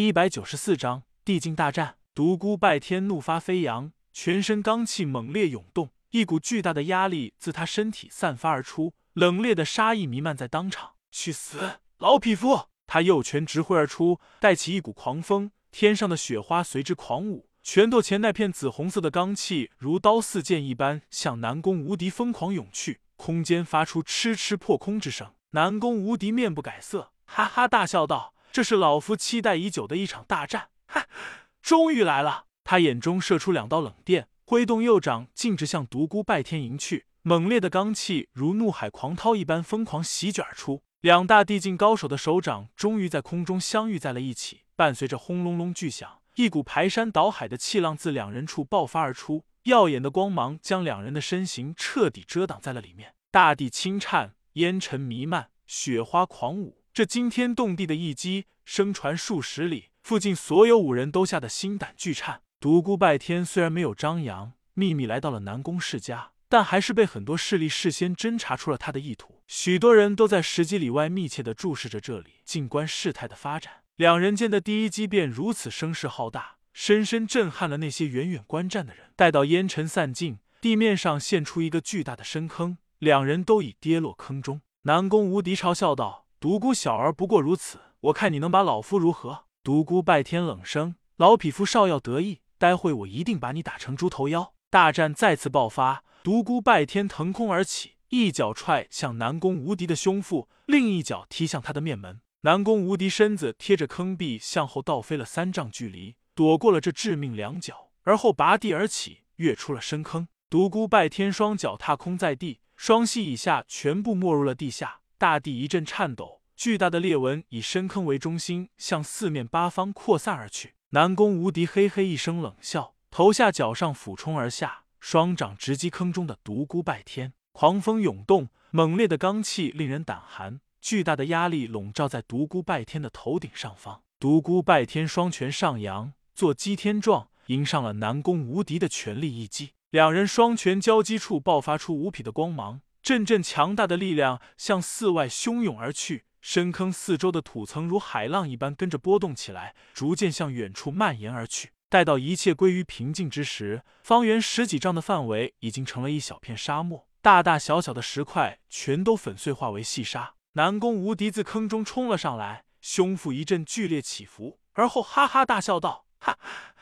一百九十四章地境大战。独孤拜天怒发飞扬，全身罡气猛烈涌动，一股巨大的压力自他身体散发而出，冷冽的杀意弥漫在当场。去死，老匹夫！他右拳直挥而出，带起一股狂风，天上的雪花随之狂舞，拳头前那片紫红色的罡气如刀似剑一般向南宫无敌疯狂涌去，空间发出嗤嗤破空之声。南宫无敌面不改色，哈哈大笑道：“这是老夫期待已久的一场大战，哈，终于来了！”他眼中射出两道冷电，挥动右掌，径直向独孤拜天迎去。猛烈的罡气如怒海狂涛一般疯狂席卷而出。两大地境高手的手掌终于在空中相遇在了一起，伴随着轰隆隆巨响，一股排山倒海的气浪自两人处爆发而出，耀眼的光芒将两人的身形彻底遮挡在了里面。大地轻颤，烟尘弥漫，雪花狂舞，这惊天动地的一击声传数十里，附近所有五人都吓得心胆俱颤。独孤拜天虽然没有张扬，秘密来到了南宫世家。但还是被很多势力事先侦查出了他的意图，许多人都在十几里外密切的注视着这里，静观事态的发展。两人间的第一击便如此声势浩大，深深震撼了那些远远观战的人。待到烟尘散尽，地面上现出一个巨大的深坑，两人都已跌落坑中。南宫无敌嘲笑道：“独孤小儿不过如此，我看你能把老夫如何？”独孤拜天冷声：“老匹夫少要得意，待会我一定把你打成猪头妖。”大战再次爆发。独孤拜天腾空而起，一脚踹向南宫无敌的胸腹，另一脚踢向他的面门。南宫无敌身子贴着坑壁向后倒飞了三丈距离，躲过了这致命两脚，而后拔地而起，跃出了深坑。独孤拜天双脚踏空在地，双膝以下全部没入了地下，大地一阵颤抖，巨大的裂纹以深坑为中心向四面八方扩散而去。南宫无敌嘿嘿一声冷笑，头下脚上俯冲而下。双掌直击坑中的独孤拜天，狂风涌动，猛烈的罡气令人胆寒，巨大的压力笼罩在独孤拜天的头顶上方。独孤拜天双拳上扬，做击天状，迎上了南宫无敌的全力一击。两人双拳交击处爆发出无匹的光芒，阵阵强大的力量向四外汹涌而去。深坑四周的土层如海浪一般跟着波动起来，逐渐向远处蔓延而去。待到一切归于平静之时，方圆十几丈的范围已经成了一小片沙漠，大大小小的石块全都粉碎化为细沙。南宫无敌自坑中冲了上来，胸腹一阵剧烈起伏，而后哈哈大笑道：“哈，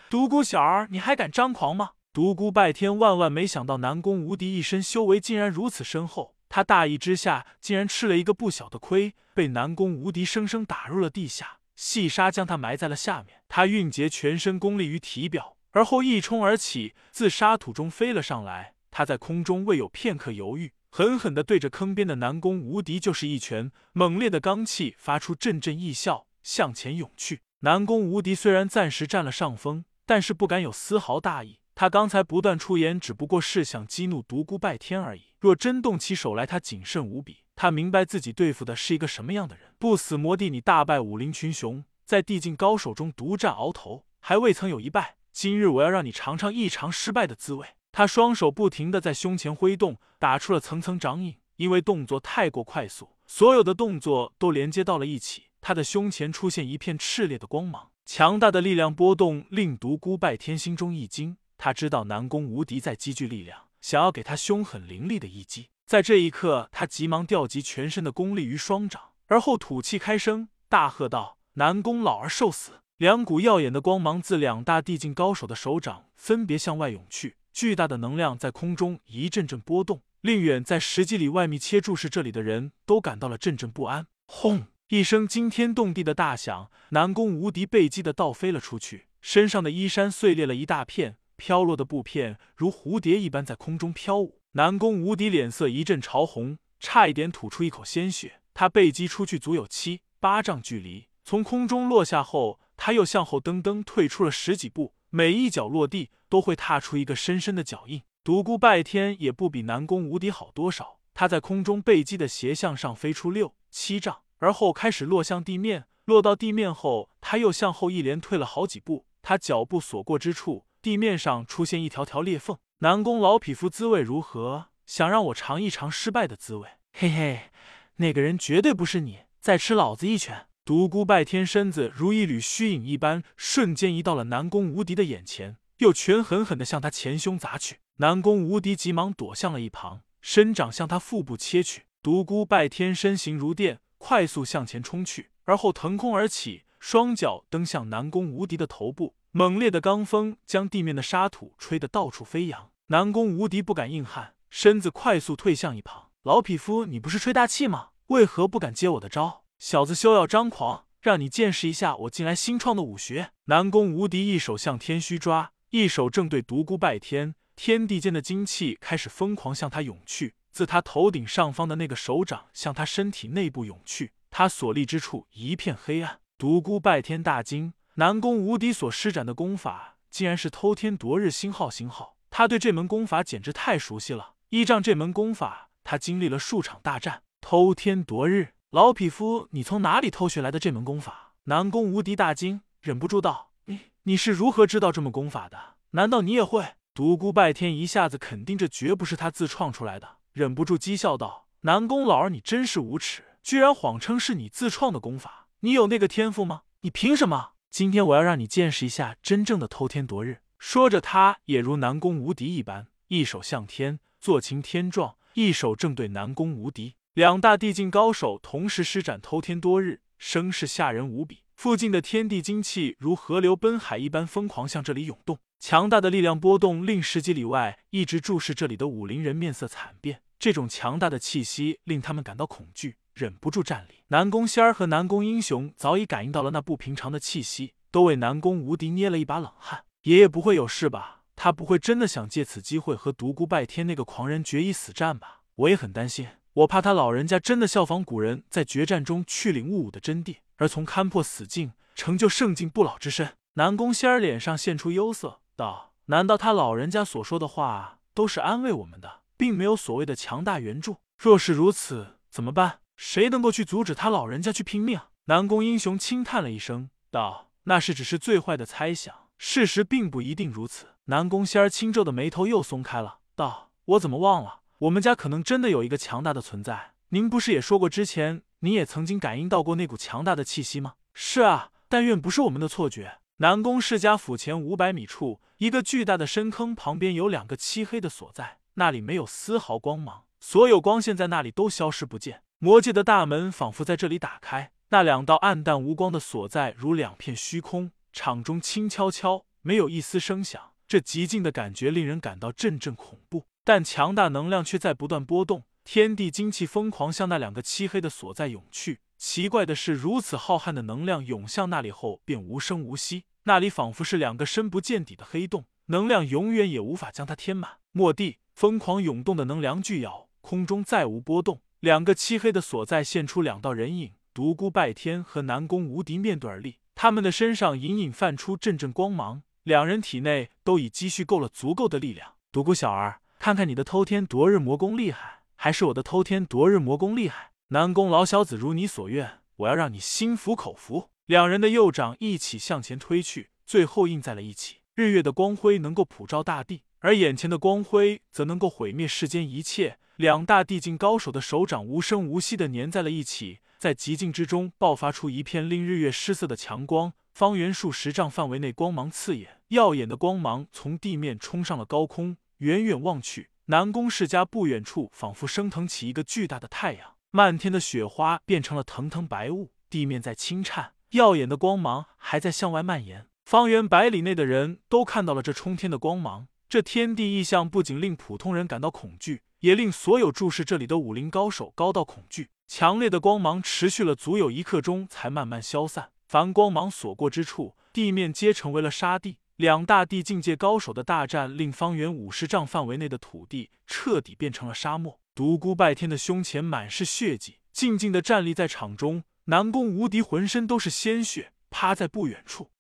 独孤小儿，你还敢张狂吗？”独孤拜天万万没想到南宫无敌一身修为竟然如此深厚，他大意之下竟然吃了一个不小的亏，被南宫无敌生生打入了地下。细沙将他埋在了下面，他运结全身功力于体表，而后一冲而起，自沙土中飞了上来。他在空中未有片刻犹豫，狠狠地对着坑边的南宫无敌就是一拳。猛烈的罡气发出阵阵异笑，向前涌去。南宫无敌虽然暂时占了上风，但是不敢有丝毫大意。他刚才不断出言，只不过是想激怒独孤拜天而已。若真动起手来，他谨慎无比。他明白自己对付的是一个什么样的人。不死魔帝，你大败武林群雄，在地境高手中独占鳌头，还未曾有一败。今日我要让你尝尝异常失败的滋味。他双手不停地在胸前挥动，打出了层层掌印。因为动作太过快速，所有的动作都连接到了一起。他的胸前出现一片炽烈的光芒，强大的力量波动令独孤拜天心中一惊。他知道南宫无敌在积聚力量，想要给他凶狠凌厉的一击。在这一刻，他急忙调集全身的功力于双掌，而后吐气开声，大喝道：“南宫老儿受死！”两股耀眼的光芒自两大地境高手的手掌分别向外涌去，巨大的能量在空中一阵阵波动，令远在十几里外密切注视这里的人都感到了阵阵不安。轰！一声惊天动地的大响，南宫无敌被击的倒飞了出去，身上的衣衫碎裂了一大片。飘落的布片如蝴蝶一般在空中飘舞，南宫无敌脸色一阵潮红，差一点吐出一口鲜血。他被击出去足有七八丈距离，从空中落下后，他又向后噔噔退出了十几步，每一脚落地都会踏出一个深深的脚印。独孤拜天也不比南宫无敌好多少，他在空中被击的斜向上飞出六七丈，而后开始落向地面。落到地面后，他又向后一连退了好几步，他脚步所过之处。地面上出现一条条裂缝。南宫老匹夫滋味如何？想让我尝一尝失败的滋味？嘿嘿，那个人绝对不是你！再吃老子一拳！独孤拜天身子如一缕虚影一般，瞬间移到了南宫无敌的眼前，又拳狠狠的向他前胸砸去。南宫无敌急忙躲向了一旁，伸掌向他腹部切去。独孤拜天身形如电，快速向前冲去，而后腾空而起，双脚蹬向南宫无敌的头部。猛烈的罡风将地面的沙土吹得到处飞扬。南宫无敌不敢硬汉，身子快速退向一旁。老匹夫，你不是吹大气吗？为何不敢接我的招？小子休要张狂，让你见识一下我近来新创的武学。南宫无敌一手向天虚抓，一手正对独孤拜天。天地间的精气开始疯狂向他涌去，自他头顶上方的那个手掌向他身体内部涌去。他所立之处一片黑暗。独孤拜天大惊，南宫无敌所施展的功法竟然是偷天夺日星号星号。他对这门功法简直太熟悉了。依仗这门功法，他经历了数场大战。偷天夺日，老匹夫，你从哪里偷学来的这门功法？南宫无敌大惊，忍不住道：“你你是如何知道这门功法的？难道你也会？”独孤拜天一下子肯定这绝不是他自创出来的，忍不住讥笑道：“南宫老儿，你真是无耻，居然谎称是你自创的功法！你有那个天赋吗？你凭什么？今天我要让你见识一下真正的偷天夺日！”说着，他也如南宫无敌一般，一手向天做擎天状，一手正对南宫无敌。两大地境高手同时施展偷天夺日，声势吓人无比。附近的天地精气如河流奔海一般疯狂向这里涌动，强大的力量波动令十几里外一直注视这里的武林人面色惨变。这种强大的气息令他们感到恐惧，忍不住站立。南宫仙儿和南宫英雄早已感应到了那不平常的气息，都为南宫无敌捏了一把冷汗。爷爷不会有事吧？他不会真的想借此机会和独孤拜天那个狂人决一死战吧？我也很担心，我怕他老人家真的效仿古人，在决战中去领悟武的真谛，而从勘破死境，成就圣境不老之身。南宫仙儿脸上现出忧色，道：“难道他老人家所说的话都是安慰我们的，并没有所谓的强大援助？若是如此，怎么办？谁能够去阻止他老人家去拼命？”南宫英雄轻叹了一声，道：“那是只是最坏的猜想。”事实并不一定如此。南宫仙儿轻皱的眉头又松开了，道：“我怎么忘了？我们家可能真的有一个强大的存在。您不是也说过，之前你也曾经感应到过那股强大的气息吗？”“是啊，但愿不是我们的错觉。”南宫世家府前五百米处，一个巨大的深坑旁边有两个漆黑的所在，那里没有丝毫光芒，所有光线在那里都消失不见。魔界的大门仿佛在这里打开，那两道暗淡无光的所在如两片虚空。场中轻悄悄，没有一丝声响，这极静的感觉令人感到阵阵恐怖。但强大能量却在不断波动，天地精气疯狂向那两个漆黑的所在涌去。奇怪的是，如此浩瀚的能量涌向那里后便无声无息，那里仿佛是两个深不见底的黑洞，能量永远也无法将它填满。末地，疯狂涌动的能量巨摇，空中再无波动，两个漆黑的所在现出两道人影，独孤拜天和南宫无敌面对而立。他们的身上隐隐泛出阵阵光芒，两人体内都已积蓄够了足够的力量。独孤小儿，看看你的偷天夺日魔功厉害，还是我的偷天夺日魔功厉害？南宫老小子，如你所愿，我要让你心服口服。两人的右掌一起向前推去，最后印在了一起。日月的光辉能够普照大地，而眼前的光辉则能够毁灭世间一切。两大地境高手的手掌无声无息的粘在了一起。在极境之中爆发出一片令日月失色的强光，方圆数十丈范围内光芒刺眼，耀眼的光芒从地面冲上了高空。远远望去，南宫世家不远处仿佛升腾起一个巨大的太阳，漫天的雪花变成了腾腾白雾，地面在轻颤，耀眼的光芒还在向外蔓延。方圆百里内的人都看到了这冲天的光芒，这天地异象不仅令普通人感到恐惧，也令所有注视这里的武林高手高到恐惧。强烈的光芒持续了足有一刻钟，才慢慢消散。凡光芒所过之处，地面皆成为了沙地。两大地境界高手的大战，令方圆五十丈范围内的土地彻底变成了沙漠。独孤拜天的胸前满是血迹，静静的站立在场中。南宫无敌浑身都是鲜血，趴在不远处。